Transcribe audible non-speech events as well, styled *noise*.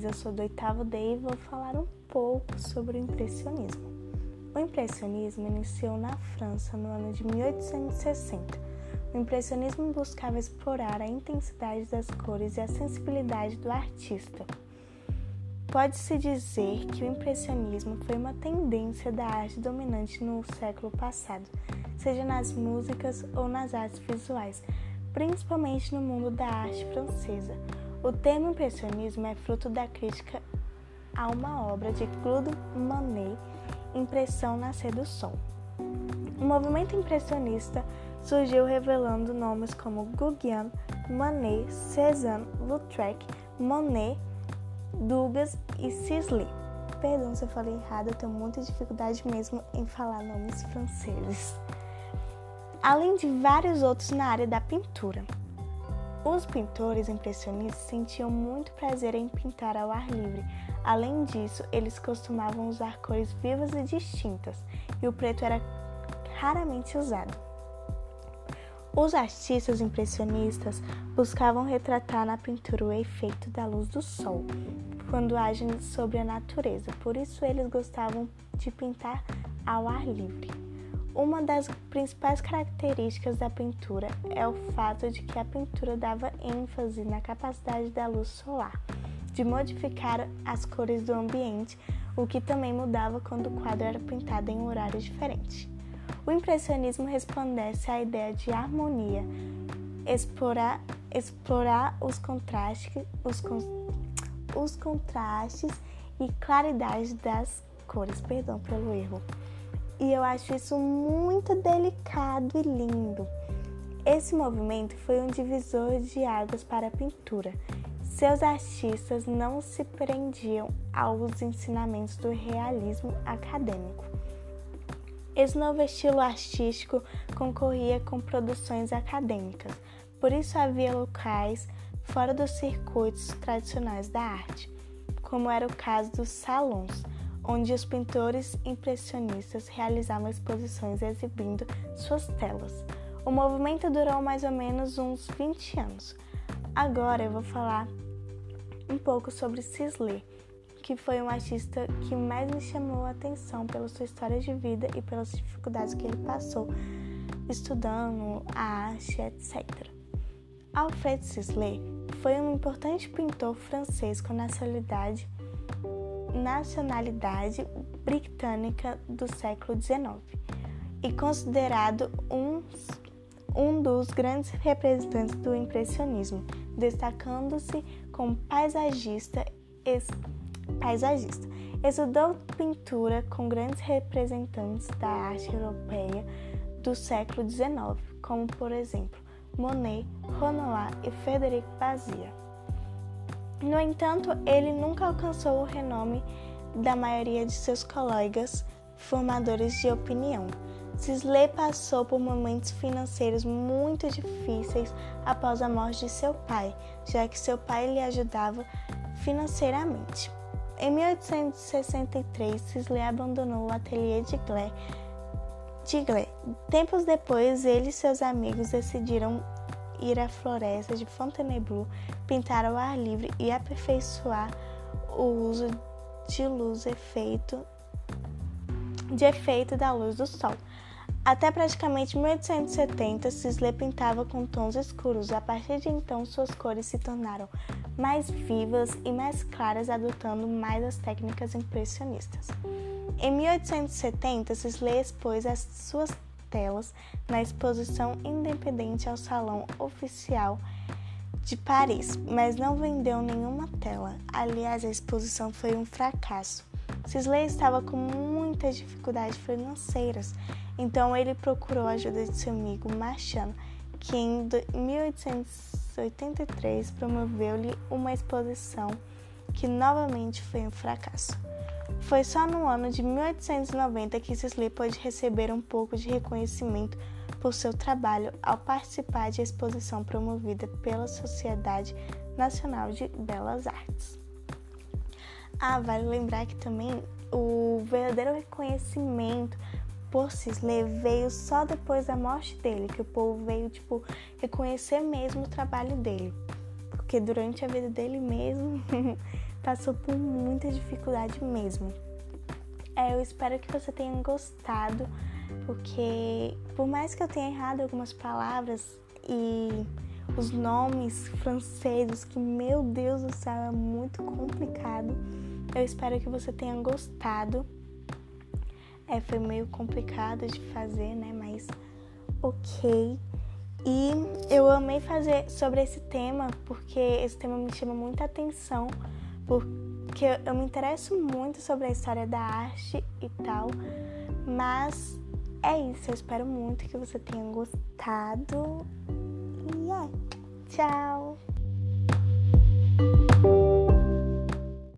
Soares, eu sou do oitavo D e vou falar um pouco sobre o impressionismo. O impressionismo iniciou na França no ano de 1860. O impressionismo buscava explorar a intensidade das cores e a sensibilidade do artista. Pode-se dizer que o impressionismo foi uma tendência da arte dominante no século passado, seja nas músicas ou nas artes visuais, principalmente no mundo da arte francesa. O termo impressionismo é fruto da crítica a uma obra de Claude Monet, Impressão Nascer do Sol. O movimento impressionista surgiu revelando nomes como Gauguin, Manet, Cézanne, Lautrec, Monet, Dugas e Sisley. Perdão se eu falei errado, eu tenho muita dificuldade mesmo em falar nomes franceses. Além de vários outros na área da pintura. Os pintores impressionistas sentiam muito prazer em pintar ao ar livre. Além disso, eles costumavam usar cores vivas e distintas, e o preto era raramente usado. Os artistas impressionistas buscavam retratar na pintura o efeito da luz do sol quando agem sobre a natureza, por isso eles gostavam de pintar ao ar livre. Uma das principais características da pintura é o fato de que a pintura dava ênfase na capacidade da luz solar de modificar as cores do ambiente, o que também mudava quando o quadro era pintado em horários diferentes. O impressionismo resplandece à ideia de harmonia, explorar, explorar os, contrastes, os, os contrastes e claridade das cores. Perdão pelo erro e eu acho isso muito delicado e lindo. Esse movimento foi um divisor de águas para a pintura. Seus artistas não se prendiam aos ensinamentos do realismo acadêmico. Esse novo estilo artístico concorria com produções acadêmicas, por isso havia locais fora dos circuitos tradicionais da arte, como era o caso dos salões onde os pintores impressionistas realizavam exposições exibindo suas telas. O movimento durou mais ou menos uns 20 anos. Agora eu vou falar um pouco sobre Sisley, que foi um artista que mais me chamou a atenção pela sua história de vida e pelas dificuldades que ele passou estudando a arte, etc. Alfred Sisley foi um importante pintor francês com nacionalidade nacionalidade britânica do século XIX e considerado um, um dos grandes representantes do impressionismo, destacando-se como paisagista. Es, paisagista. Estudou pintura com grandes representantes da arte europeia do século XIX, como por exemplo Monet, Renoir e Frederic Basia. No entanto, ele nunca alcançou o renome da maioria de seus colegas formadores de opinião. Sisley passou por momentos financeiros muito difíceis após a morte de seu pai, já que seu pai lhe ajudava financeiramente. Em 1863, Sisley abandonou o ateliê de Glé. De Glé. Tempos depois, ele e seus amigos decidiram ir à floresta de Fontainebleau, pintar ao ar livre e aperfeiçoar o uso de luz efeito de efeito da luz do sol. Até praticamente 1870, Sisley pintava com tons escuros. A partir de então, suas cores se tornaram mais vivas e mais claras, adotando mais as técnicas impressionistas. Em 1870, Sisley expôs as suas telas na exposição independente ao Salão Oficial de Paris, mas não vendeu nenhuma tela. Aliás, a exposição foi um fracasso. Sisley estava com muitas dificuldades financeiras, então ele procurou a ajuda de seu amigo Marchand, que em 1883 promoveu-lhe uma exposição que novamente foi um fracasso. Foi só no ano de 1890 que Sisley pôde receber um pouco de reconhecimento por seu trabalho ao participar de exposição promovida pela Sociedade Nacional de Belas Artes. Ah, vale lembrar que também o verdadeiro reconhecimento por Sisley veio só depois da morte dele, que o povo veio tipo reconhecer mesmo o trabalho dele. Porque durante a vida dele mesmo *laughs* passou por muita dificuldade mesmo. É, eu espero que você tenha gostado, porque por mais que eu tenha errado algumas palavras e os nomes franceses, que meu Deus do céu é muito complicado, eu espero que você tenha gostado. É, foi meio complicado de fazer, né? Mas ok. E eu amei fazer sobre esse tema porque esse tema me chama muita atenção, porque eu me interesso muito sobre a história da arte e tal. Mas é isso, eu espero muito que você tenha gostado. E é, tchau!